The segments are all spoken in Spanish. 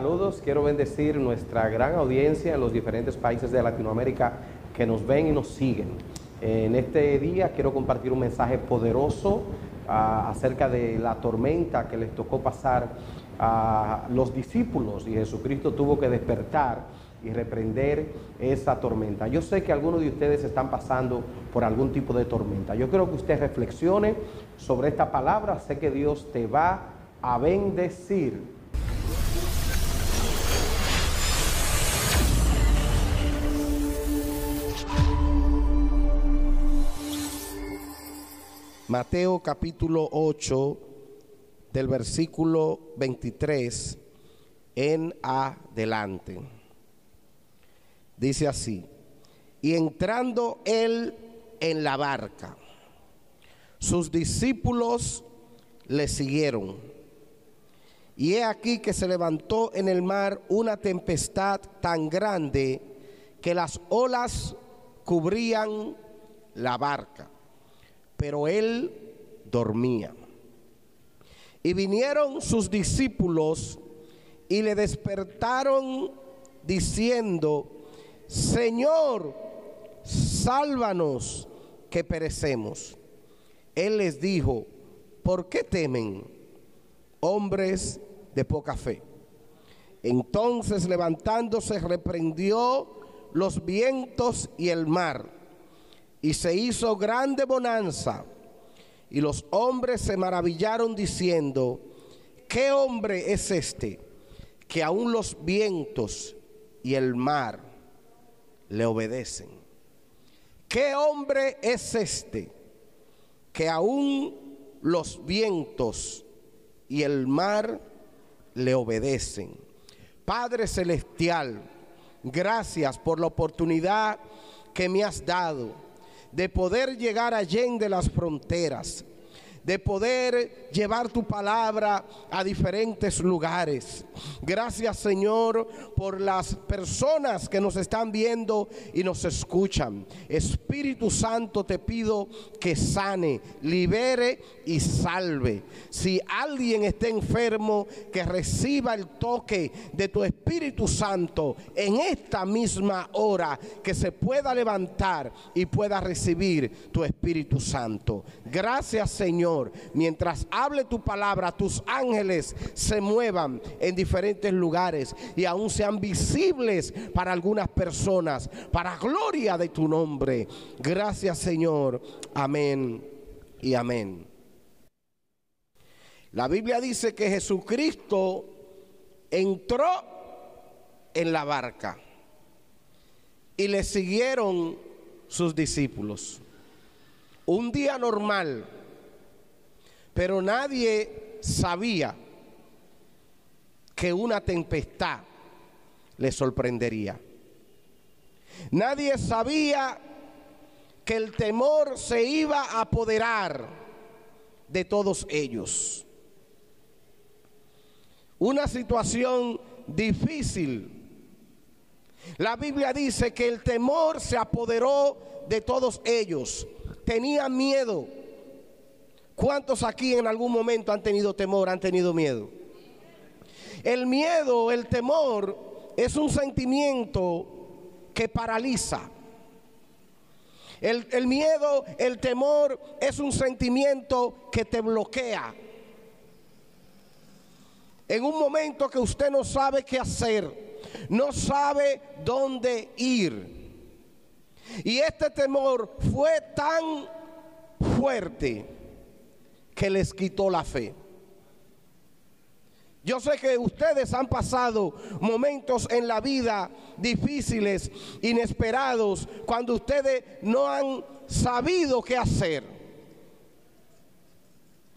Saludos, quiero bendecir nuestra gran audiencia en los diferentes países de Latinoamérica que nos ven y nos siguen. En este día quiero compartir un mensaje poderoso ah, acerca de la tormenta que les tocó pasar a los discípulos y Jesucristo tuvo que despertar y reprender esa tormenta. Yo sé que algunos de ustedes están pasando por algún tipo de tormenta. Yo quiero que usted reflexione sobre esta palabra. Sé que Dios te va a bendecir. Mateo capítulo 8 del versículo 23 en adelante. Dice así, y entrando él en la barca, sus discípulos le siguieron. Y he aquí que se levantó en el mar una tempestad tan grande que las olas cubrían la barca pero él dormía. Y vinieron sus discípulos y le despertaron diciendo, Señor, sálvanos que perecemos. Él les dijo, ¿por qué temen, hombres de poca fe? Entonces levantándose reprendió los vientos y el mar y se hizo grande bonanza. Y los hombres se maravillaron diciendo, ¿qué hombre es este que aún los vientos y el mar le obedecen? ¿Qué hombre es este que aún los vientos y el mar le obedecen? Padre Celestial, gracias por la oportunidad que me has dado de poder llegar allí de las fronteras, de poder llevar tu palabra a diferentes lugares. Gracias Señor por las personas que nos están viendo y nos escuchan. Espíritu Santo te pido que sane, libere y salve. Si alguien está enfermo, que reciba el toque de tu Espíritu Santo en esta misma hora, que se pueda levantar y pueda recibir tu Espíritu Santo. Gracias Señor. Mientras hable tu palabra, tus ángeles se muevan en diferentes lugares y aún sean visibles para algunas personas, para gloria de tu nombre. Gracias Señor. Amén y amén. La Biblia dice que Jesucristo entró en la barca y le siguieron sus discípulos. Un día normal, pero nadie sabía que una tempestad le sorprendería. Nadie sabía que el temor se iba a apoderar de todos ellos. Una situación difícil. La Biblia dice que el temor se apoderó de todos ellos. Tenían miedo. ¿Cuántos aquí en algún momento han tenido temor, han tenido miedo? El miedo, el temor, es un sentimiento que paraliza. El, miedo, el temor es un sentimiento que te bloquea. En un momento que usted no sabe qué hacer, no sabe dónde ir. Y este temor fue tan fuerte que les quitó la fe. Yo sé que ustedes han pasado momentos en la vida difíciles, inesperados, cuando ustedes no han sabido qué hacer.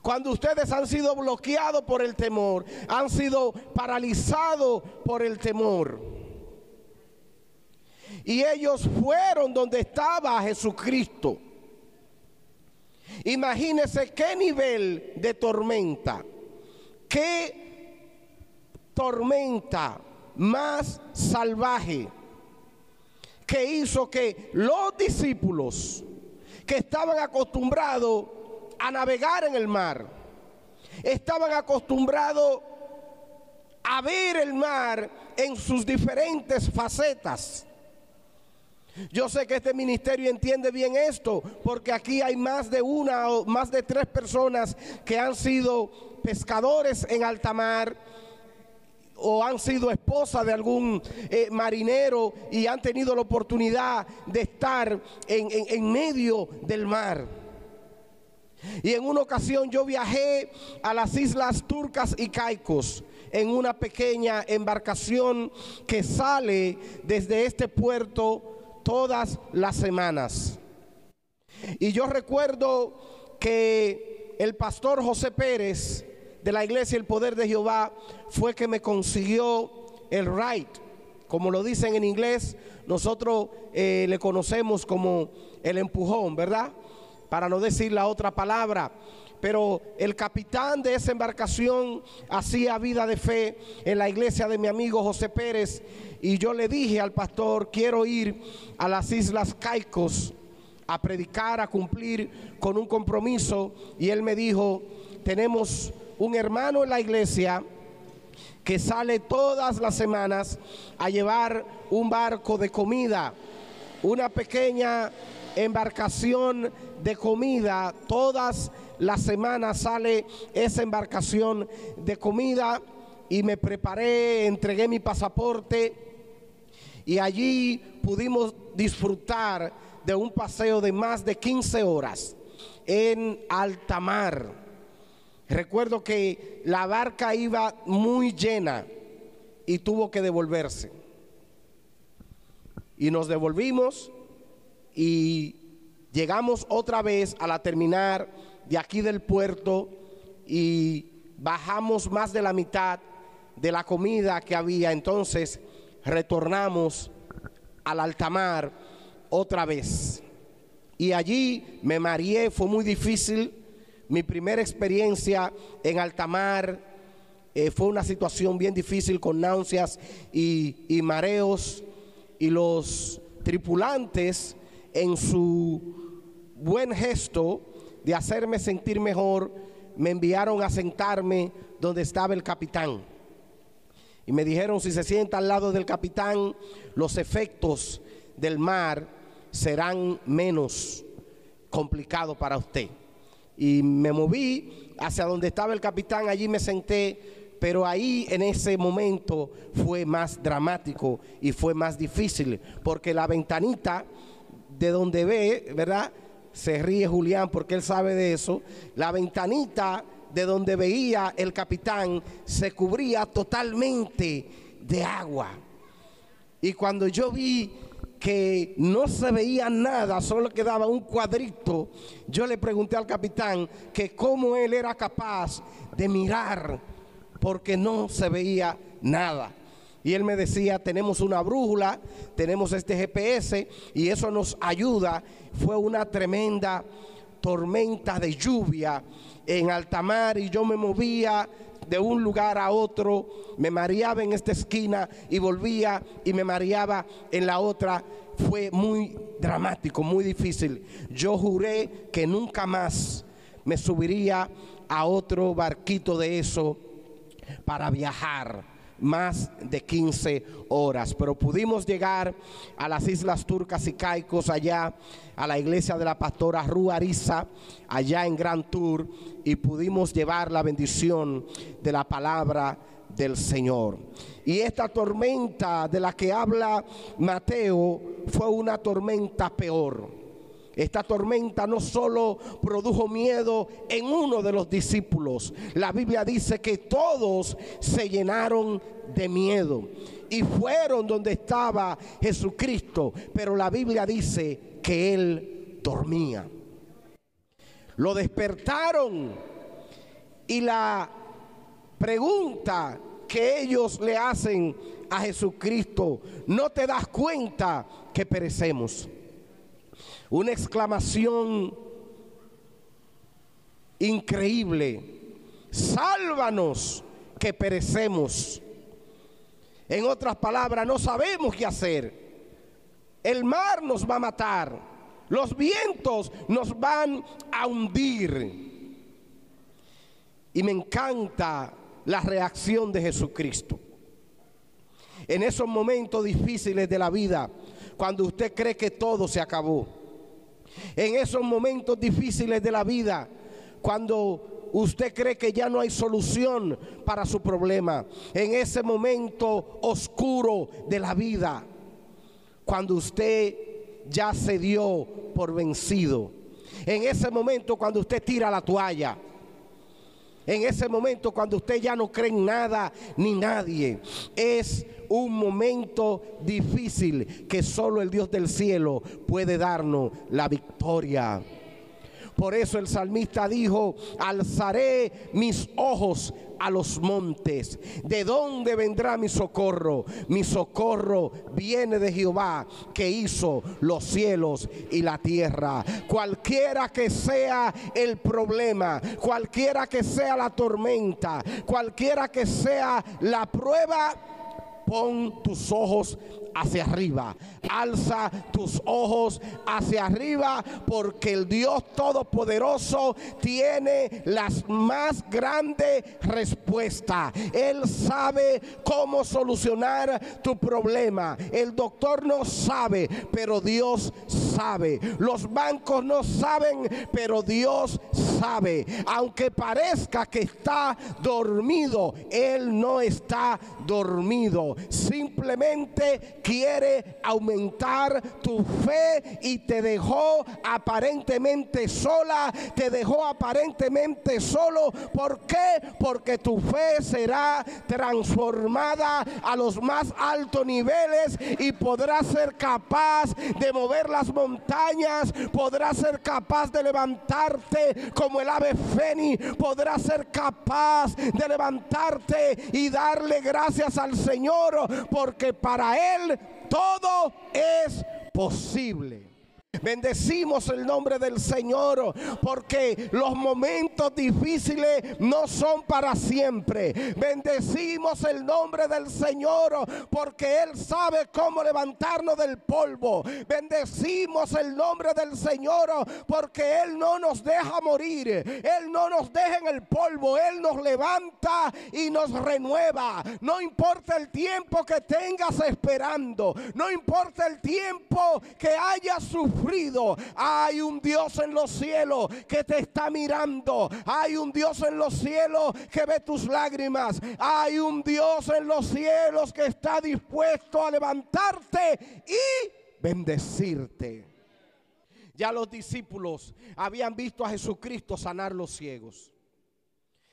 Cuando ustedes han sido bloqueados por el temor, han sido paralizados por el temor. Y ellos fueron donde estaba Jesucristo. Imagínense qué nivel de tormenta, qué tormenta más salvaje que hizo que los discípulos que estaban acostumbrados a navegar en el mar, estaban acostumbrados a ver el mar en sus diferentes facetas. Yo sé que este ministerio entiende bien esto, porque aquí hay más de una o más de tres personas que han sido pescadores en alta mar o han sido esposas de algún eh, marinero y han tenido la oportunidad de estar en medio del mar. Y en una ocasión yo viajé a las islas turcas y caicos en una pequeña embarcación que sale desde este puerto todas las semanas. Y yo recuerdo que el pastor José Pérez de la iglesia El Poder de Jehová fue que me consiguió el right. Como lo dicen en inglés, nosotros eh, le conocemos como el empujón, ¿verdad? Para no decir la otra palabra pero el capitán de esa embarcación hacía vida de fe en la iglesia de mi amigo José Pérez. Y yo le dije al pastor, quiero ir a las Islas Caicos a predicar, a cumplir con un compromiso y él me dijo, tenemos un hermano en la iglesia que sale todas las semanas a llevar un barco de comida, una pequeña embarcación de comida todas la semana sale esa embarcación de comida y me preparé, entregué mi pasaporte y allí pudimos disfrutar de un paseo de más de 15 horas en alta mar. Recuerdo que la barca iba muy llena y tuvo que devolverse. Y nos devolvimos y llegamos otra vez a la terminal de aquí del puerto y bajamos más de la mitad de la comida que había. Entonces retornamos al altamar otra vez. Y allí me mareé, fue muy difícil. Mi primera experiencia en altamar eh, fue una situación bien difícil con náuseas y, y mareos. Y los tripulantes en su buen gesto de hacerme sentir mejor, me enviaron a sentarme donde estaba el capitán. Y me dijeron, si se sienta al lado del capitán, los efectos del mar serán menos complicados para usted. Y me moví hacia donde estaba el capitán, allí me senté, pero ahí en ese momento fue más dramático y fue más difícil, porque la ventanita de donde ve, ¿verdad? Se ríe Julián porque él sabe de eso, la ventanita de donde veía el capitán se cubría totalmente de agua. Y cuando yo vi que no se veía nada, solo quedaba un cuadrito, yo le pregunté al capitán que cómo él era capaz de mirar porque no se veía nada. Y él me decía, tenemos una brújula, tenemos este GPS y eso nos ayuda. Fue una tremenda tormenta de lluvia en alta mar y yo me movía de un lugar a otro, me mareaba en esta esquina y volvía y me mareaba en la otra. Fue muy dramático, muy difícil. Yo juré que nunca más me subiría a otro barquito de eso para viajar más de 15 horas, pero pudimos llegar a las Islas Turcas y Caicos, allá a la iglesia de la pastora Ruariza, allá en Gran Tour, y pudimos llevar la bendición de la palabra del Señor. Y esta tormenta de la que habla Mateo fue una tormenta peor esta tormenta no solo produjo miedo en uno de los discípulos, la Biblia dice que todos se llenaron de miedo y fueron donde estaba Jesucristo, pero la Biblia dice que él dormía. Lo despertaron y la pregunta que ellos le hacen a Jesucristo, ¿no te das cuenta que perecemos? Una exclamación increíble. Sálvanos que perecemos. En otras palabras, no sabemos qué hacer. El mar nos va a matar. Los vientos nos van a hundir. Y me encanta la reacción de Jesucristo. En esos momentos difíciles de la vida, cuando usted cree que todo se acabó. En esos momentos difíciles de la vida, cuando usted cree que ya no hay solución para su problema. En ese momento oscuro de la vida, cuando usted ya se dio por vencido. En ese momento cuando usted tira la toalla. En ese momento cuando usted ya no cree en nada ni nadie. Es un momento difícil que solo el Dios del cielo puede darnos la victoria. Por eso el salmista dijo, alzaré mis ojos a los montes. ¿De dónde vendrá mi socorro? Mi socorro viene de Jehová que hizo los cielos y la tierra. Cualquiera que sea el problema, cualquiera que sea la tormenta, cualquiera que sea la prueba, pon tus ojos hacia arriba. Alza tus ojos hacia arriba porque el Dios Todopoderoso tiene las más grandes respuestas. Él sabe cómo solucionar tu problema. El doctor no sabe, pero Dios sabe. Los bancos no saben, pero Dios sabe. Aunque parezca que está dormido, Él no está dormido. Simplemente quiere aumentar tu fe y te dejó aparentemente sola, te dejó aparentemente solo. ¿Por qué? Porque tu fe será transformada a los más altos niveles y podrás ser capaz de mover las montañas, podrás ser capaz de levantarte como el ave fénix, podrás ser capaz de levantarte y darle gracias al Señor porque para Él todo es posible. Bendecimos el nombre del Señor porque los momentos difíciles no son para siempre. Bendecimos el nombre del Señor porque Él sabe cómo levantarnos del polvo. Bendecimos el nombre del Señor porque Él no nos deja morir. Él no nos deja en el polvo. Él nos levanta y nos renueva. No importa el tiempo que tengas esperando. No importa el tiempo que hayas sufrido hay un Dios en los cielos que te está mirando. Hay un Dios en los cielos que ve tus lágrimas. Hay un Dios en los cielos que está dispuesto a levantarte y bendecirte. Ya los discípulos habían visto a Jesucristo sanar los ciegos.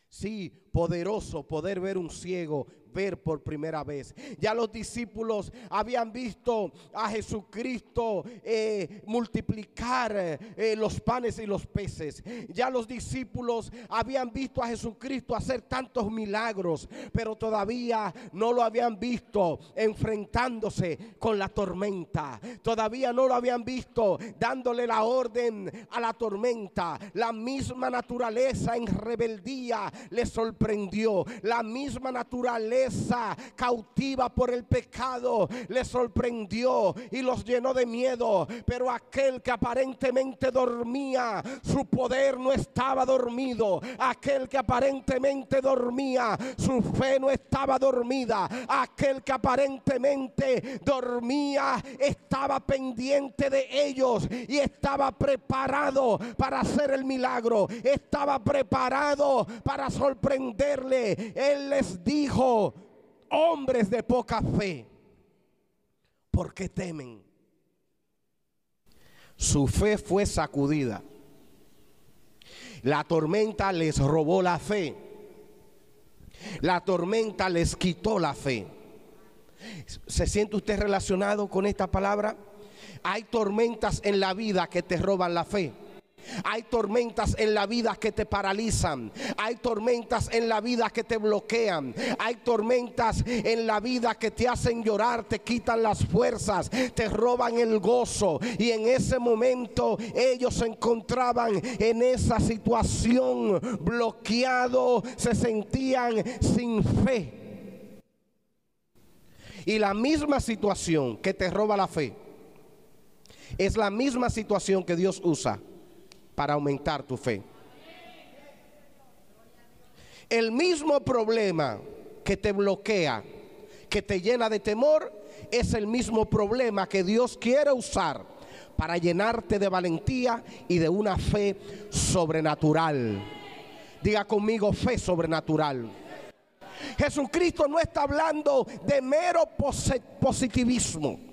Sí, poderoso poder ver un ciego ver por primera vez. Ya los discípulos habían visto a Jesucristo eh, multiplicar eh, los panes y los peces. Ya los discípulos habían visto a Jesucristo hacer tantos milagros, pero todavía no lo habían visto enfrentándose con la tormenta. Todavía no lo habían visto dándole la orden a la tormenta. La misma naturaleza en rebeldía les sorprendió. La misma naturaleza cautiva por el pecado le sorprendió y los llenó de miedo. Pero aquel que aparentemente dormía, su poder no estaba dormido. Aquel que aparentemente dormía, su fe no estaba dormida. Aquel que aparentemente dormía, estaba pendiente de ellos y estaba preparado para hacer el milagro. Estaba preparado para sorprenderle. Él les dijo, hombres de poca fe, ¿por qué temen? Su fe fue sacudida. La tormenta les robó la fe. La tormenta les quitó la fe. ¿Se siente usted relacionado con esta palabra? Hay tormentas en la vida que te roban la fe. Hay tormentas en la vida que te paralizan. Hay tormentas en la vida que te bloquean. Hay tormentas en la vida que te hacen llorar, te quitan las fuerzas, te roban el gozo. Y en ese momento ellos se encontraban en esa situación bloqueado, se sentían sin fe. Y la misma situación que te roba la fe es la misma situación que Dios usa para aumentar tu fe. El mismo problema que te bloquea, que te llena de temor, es el mismo problema que Dios quiere usar para llenarte de valentía y de una fe sobrenatural. Diga conmigo fe sobrenatural. Jesucristo no está hablando de mero positivismo.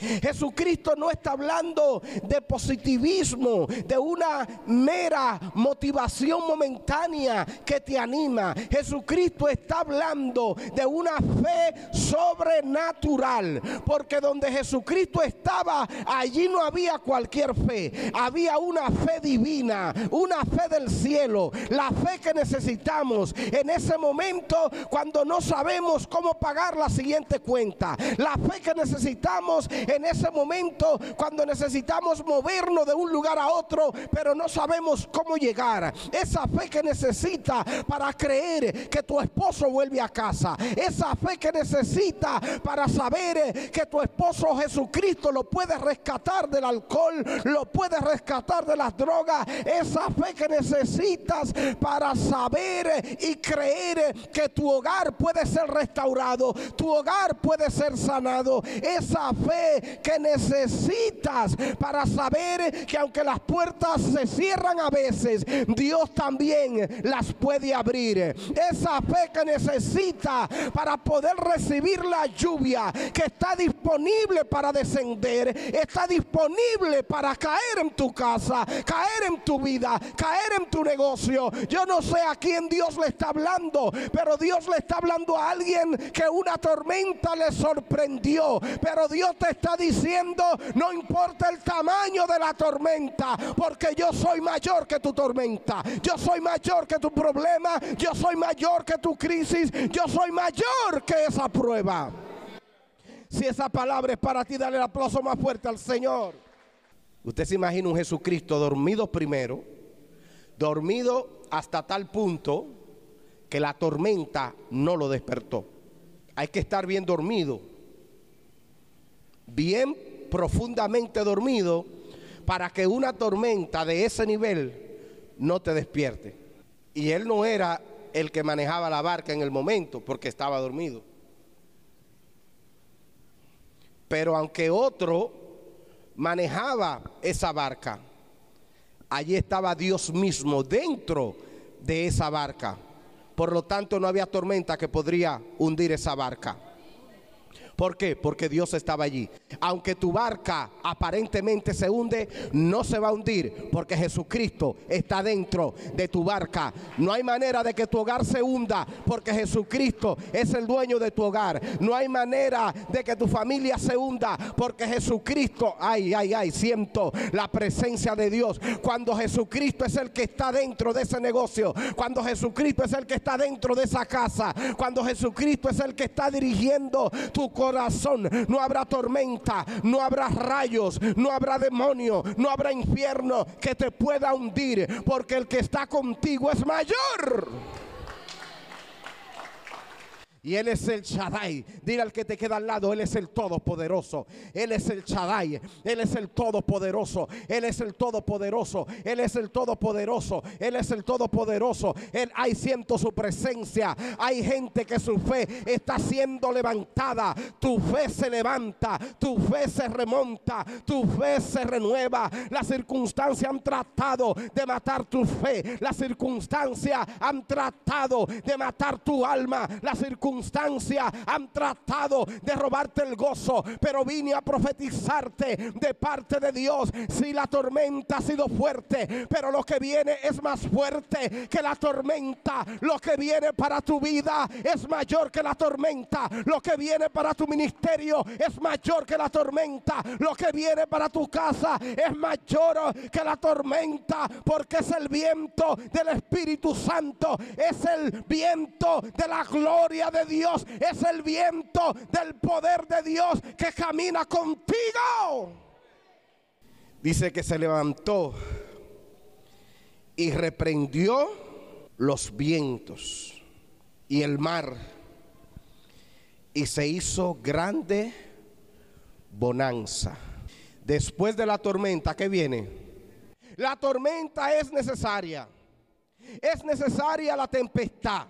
Jesucristo no está hablando de positivismo, de una mera motivación momentánea que te anima. Jesucristo está hablando de una fe sobrenatural, porque donde Jesucristo estaba, allí no había cualquier fe, había una fe divina, una fe del cielo, la fe que necesitamos en ese momento cuando no sabemos cómo pagar la siguiente cuenta, la fe que necesitamos en ese momento cuando necesitamos movernos de un lugar a otro, pero no sabemos cómo llegar. Esa fe que necesita para creer que tu esposo vuelve a casa. Esa fe que necesita para saber que tu esposo Jesucristo lo puede rescatar del alcohol, lo puede rescatar de las drogas. Esa fe que necesitas para saber y creer que tu hogar puede ser restaurado, tu hogar puede ser sanado. Esa fe que necesitas para saber que aunque las puertas se cierran a veces, Dios también las puede abrir. Esa fe que necesita para poder recibir la lluvia que está disponible para descender, está disponible para caer en tu casa, caer en tu vida, caer en tu negocio. Yo no sé a quién Dios le está hablando, pero Dios le está hablando a alguien que una tormenta le sorprendió, pero Dios te está diciendo no importa el tamaño de la tormenta, porque yo soy mayor que tu tormenta, yo soy mayor que tu problema, yo soy mayor que tu crisis, yo soy mayor que esa prueba. Si esa palabra es para ti, dale el aplauso más fuerte al Señor. Usted se imagina un Jesucristo dormido primero, dormido hasta tal punto que la tormenta no lo despertó. Hay que estar bien dormido bien profundamente dormido para que una tormenta de ese nivel no te despierte. Y él no era el que manejaba la barca en el momento porque estaba dormido. Pero aunque otro manejaba esa barca, allí estaba Dios mismo dentro de esa barca. Por lo tanto, no había tormenta que podría hundir esa barca. ¿Por qué? Porque Dios estaba allí. Aunque tu barca aparentemente se hunde, no se va a hundir porque Jesucristo está dentro de tu barca. No hay manera de que tu hogar se hunda porque Jesucristo es el dueño de tu hogar. No hay manera de que tu familia se hunda porque Jesucristo, ay, ay, ay, siento la presencia de Dios. Cuando Jesucristo es el que está dentro de ese negocio, cuando Jesucristo es el que está dentro de esa casa, cuando Jesucristo es el que está dirigiendo tu corazón corazón no habrá tormenta, no habrá rayos, no habrá demonio, no habrá infierno que te pueda hundir, porque el que está contigo es mayor. Y Él es el Shaddai. Dile al que te queda al lado, Él es el Todopoderoso. Él es el Shaddai. Él es el Todopoderoso. Él es el Todopoderoso. Él es el Todopoderoso. Él es el Todopoderoso. Él, hay siento su presencia. Hay gente que su fe está siendo levantada. Tu fe se levanta. Tu fe se remonta. Tu fe se renueva. Las circunstancias han tratado de matar tu fe. Las circunstancias han tratado de matar tu alma. Las circunstancias han tratado de robarte el gozo, pero vine a profetizarte de parte de Dios. Si la tormenta ha sido fuerte, pero lo que viene es más fuerte que la tormenta. Lo que viene para tu vida es mayor que la tormenta. Lo que viene para tu ministerio es mayor que la tormenta. Lo que viene para tu casa es mayor que la tormenta, porque es el viento del Espíritu Santo, es el viento de la gloria de Dios, es el viento del poder de Dios que camina contigo. Dice que se levantó y reprendió los vientos y el mar y se hizo grande bonanza. Después de la tormenta, ¿qué viene? La tormenta es necesaria. Es necesaria la tempestad.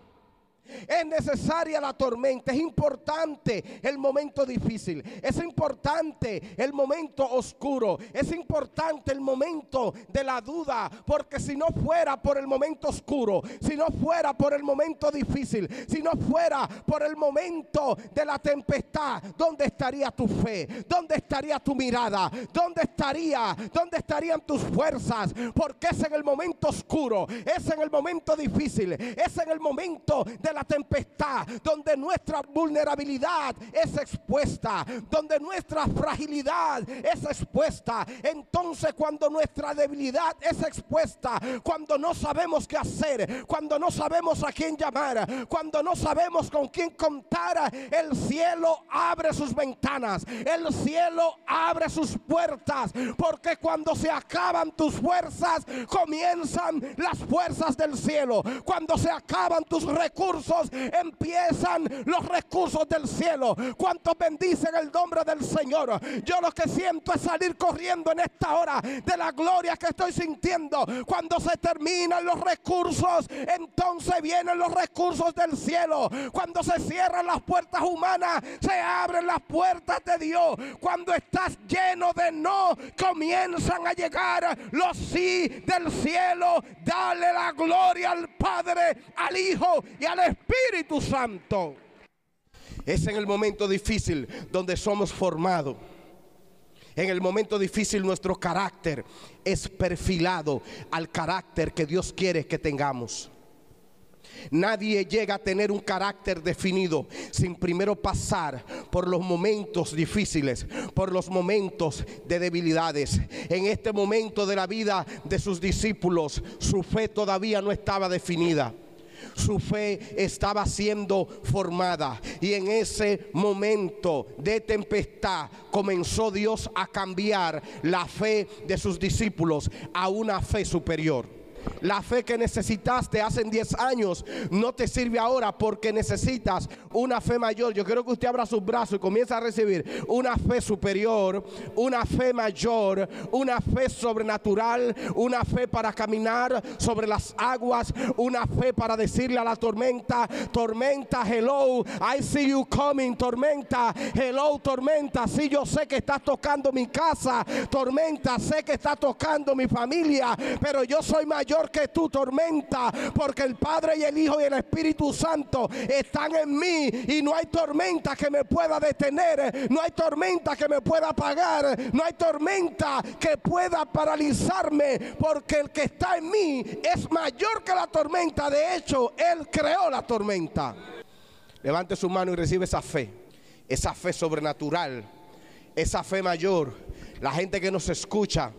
Es necesaria la tormenta, es importante el momento difícil, es importante el momento oscuro, es importante el momento de la duda, porque si no fuera por el momento oscuro, si no fuera por el momento difícil, si no fuera por el momento de la tempestad, ¿dónde estaría tu fe? ¿Dónde estaría tu mirada? ¿Dónde estaría? ¿Dónde estarían tus fuerzas? Porque es en el momento oscuro, es en el momento difícil, es en el momento de la tempestad, donde nuestra vulnerabilidad es expuesta, donde nuestra fragilidad es expuesta. Entonces cuando nuestra debilidad es expuesta, cuando no sabemos qué hacer, cuando no sabemos a quién llamar, cuando no sabemos con quién contar, el cielo abre sus ventanas, el cielo abre sus puertas, porque cuando se acaban tus fuerzas, comienzan las fuerzas del cielo. Cuando se acaban tus recursos, empiezan los recursos del cielo. ¿Cuántos bendicen el nombre del Señor? Yo lo que siento es salir corriendo en esta hora de la gloria que estoy sintiendo. Cuando se terminan los recursos, entonces vienen los recursos del cielo. Cuando se cierran las puertas humanas, se abren las puertas de Dios. Cuando estás lleno de no, comienzan a llegar los sí del cielo. Dale la gloria al Padre, al Hijo y al Espíritu Espíritu Santo. Es en el momento difícil donde somos formados. En el momento difícil nuestro carácter es perfilado al carácter que Dios quiere que tengamos. Nadie llega a tener un carácter definido sin primero pasar por los momentos difíciles, por los momentos de debilidades. En este momento de la vida de sus discípulos, su fe todavía no estaba definida su fe estaba siendo formada. Y en ese momento de tempestad comenzó Dios a cambiar la fe de sus discípulos a una fe superior. La fe que necesitaste hace 10 años no te sirve ahora porque necesitas una fe mayor. Yo quiero que usted abra sus brazos y comience a recibir una fe superior, una fe mayor, una fe sobrenatural, una fe para caminar sobre las aguas, una fe para decirle a la tormenta, tormenta, hello, I see you coming, tormenta, hello, tormenta, sí yo sé que estás tocando mi casa, tormenta, sé que estás tocando mi familia, pero yo soy mayor que tu tormenta, porque el Padre y el Hijo y el Espíritu Santo están en mí y no hay tormenta que me pueda detener, no hay tormenta que me pueda apagar, no hay tormenta que pueda paralizarme, porque el que está en mí es mayor que la tormenta. De hecho, Él creó la tormenta. Levante su mano y recibe esa fe, esa fe sobrenatural, esa fe mayor. La gente que nos escucha,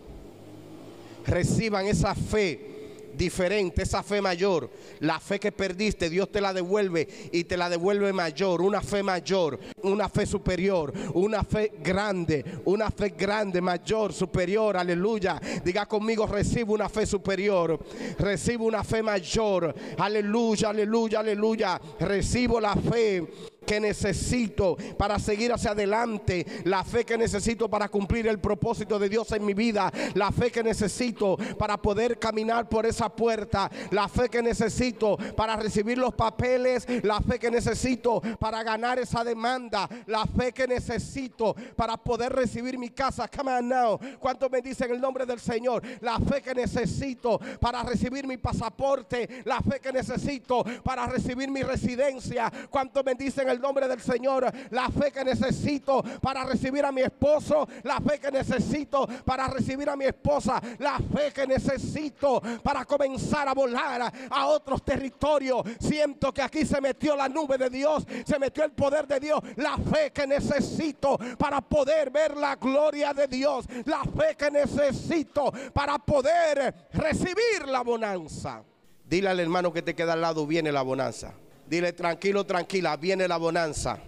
reciban esa fe diferente, esa fe mayor. La fe que perdiste, Dios te la devuelve y te la devuelve mayor, una fe mayor, una fe superior, una fe grande, una fe grande, mayor, superior, aleluya. Diga conmigo, recibo una fe superior, recibo una fe mayor, aleluya, aleluya, aleluya. Recibo la fe que necesito para seguir hacia adelante, la fe que necesito para cumplir el propósito de Dios en mi vida, la fe que necesito para poder caminar por esa puerta, la fe que necesito para recibir los papeles, la fe que necesito para ganar esa demanda, la fe que necesito para poder recibir mi casa. Come on now. ¿Cuántos me dicen el nombre del Señor? La fe que necesito para recibir mi pasaporte, la fe que necesito para recibir mi residencia. ¿Cuántos me dicen el nombre del Señor, la fe que necesito para recibir a mi esposo, la fe que necesito para recibir a mi esposa, la fe que necesito para comenzar a volar a otros territorios. Siento que aquí se metió la nube de Dios, se metió el poder de Dios, la fe que necesito para poder ver la gloria de Dios, la fe que necesito para poder recibir la bonanza. Dile al hermano que te queda al lado, viene la bonanza. Dile tranquilo, tranquila, viene la bonanza.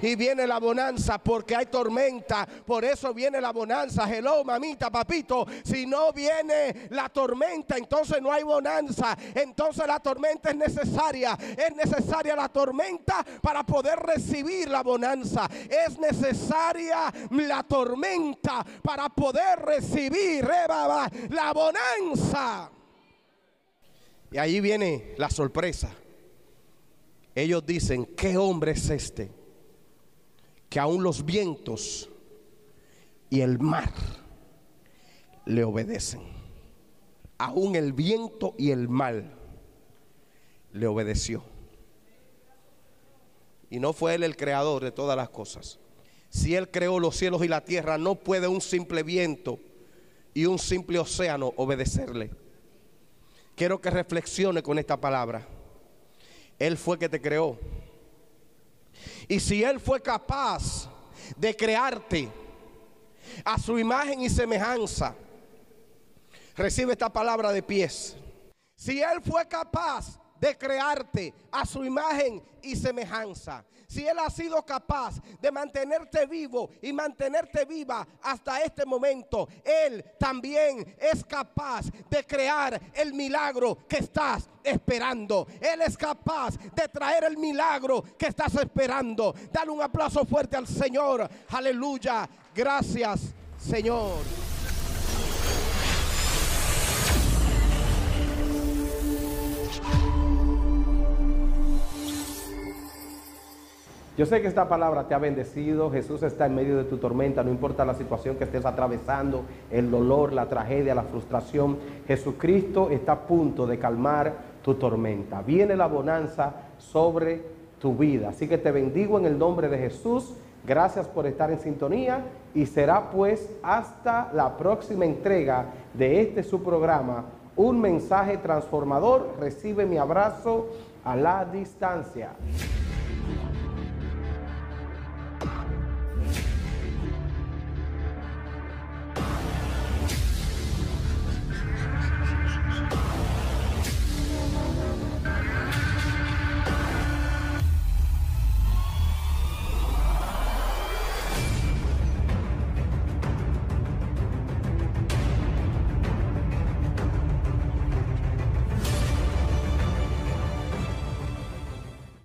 Y viene la bonanza porque hay tormenta. Por eso viene la bonanza. Hello, mamita, papito. Si no viene la tormenta, entonces no hay bonanza. Entonces la tormenta es necesaria. Es necesaria la tormenta para poder recibir la bonanza. Es necesaria la tormenta para poder recibir la bonanza. Y ahí viene la sorpresa. Ellos dicen, ¿qué hombre es este? Que aún los vientos y el mar le obedecen. Aún el viento y el mar le obedeció. Y no fue él el creador de todas las cosas. Si él creó los cielos y la tierra, no puede un simple viento y un simple océano obedecerle. Quiero que reflexione con esta palabra. Él fue que te creó. Y si Él fue capaz de crearte a su imagen y semejanza, recibe esta palabra de pies. Si Él fue capaz de crearte a su imagen y semejanza. Si Él ha sido capaz de mantenerte vivo y mantenerte viva hasta este momento, Él también es capaz de crear el milagro que estás esperando. Él es capaz de traer el milagro que estás esperando. Dale un aplauso fuerte al Señor. Aleluya. Gracias, Señor. Yo sé que esta palabra te ha bendecido. Jesús está en medio de tu tormenta, no importa la situación que estés atravesando, el dolor, la tragedia, la frustración. Jesucristo está a punto de calmar tu tormenta. Viene la bonanza sobre tu vida. Así que te bendigo en el nombre de Jesús. Gracias por estar en sintonía y será pues hasta la próxima entrega de este su programa, un mensaje transformador. Recibe mi abrazo a la distancia.